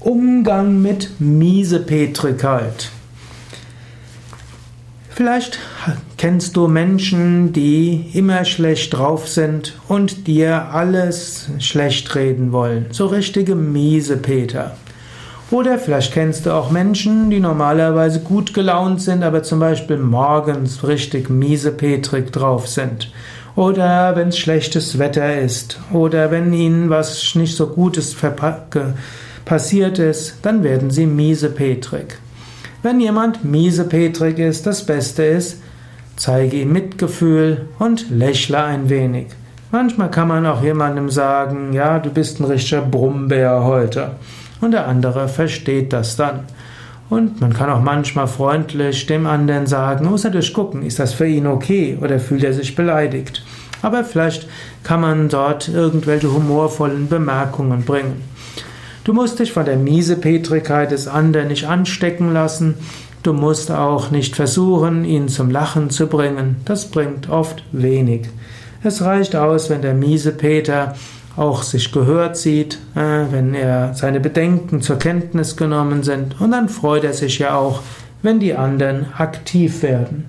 Umgang mit Miesepetrigkeit. Vielleicht kennst du Menschen, die immer schlecht drauf sind und dir alles schlecht reden wollen. So richtige Miesepeter. Oder vielleicht kennst du auch Menschen, die normalerweise gut gelaunt sind, aber zum Beispiel morgens richtig miesepetrig drauf sind. Oder wenn es schlechtes Wetter ist. Oder wenn ihnen was nicht so Gutes passiert ist, dann werden sie miesepetrig. Wenn jemand miesepetrig ist, das Beste ist, zeige ihm Mitgefühl und lächle ein wenig. Manchmal kann man auch jemandem sagen, ja, du bist ein richtiger Brummbär heute. Und der andere versteht das dann. Und man kann auch manchmal freundlich dem anderen sagen, muss natürlich gucken, ist das für ihn okay oder fühlt er sich beleidigt. Aber vielleicht kann man dort irgendwelche humorvollen Bemerkungen bringen. Du musst dich von der Miesepetrigkeit des anderen nicht anstecken lassen. Du musst auch nicht versuchen, ihn zum Lachen zu bringen. Das bringt oft wenig. Es reicht aus, wenn der Miesepeter auch sich gehört sieht, äh, wenn er seine Bedenken zur Kenntnis genommen sind. Und dann freut er sich ja auch, wenn die anderen aktiv werden.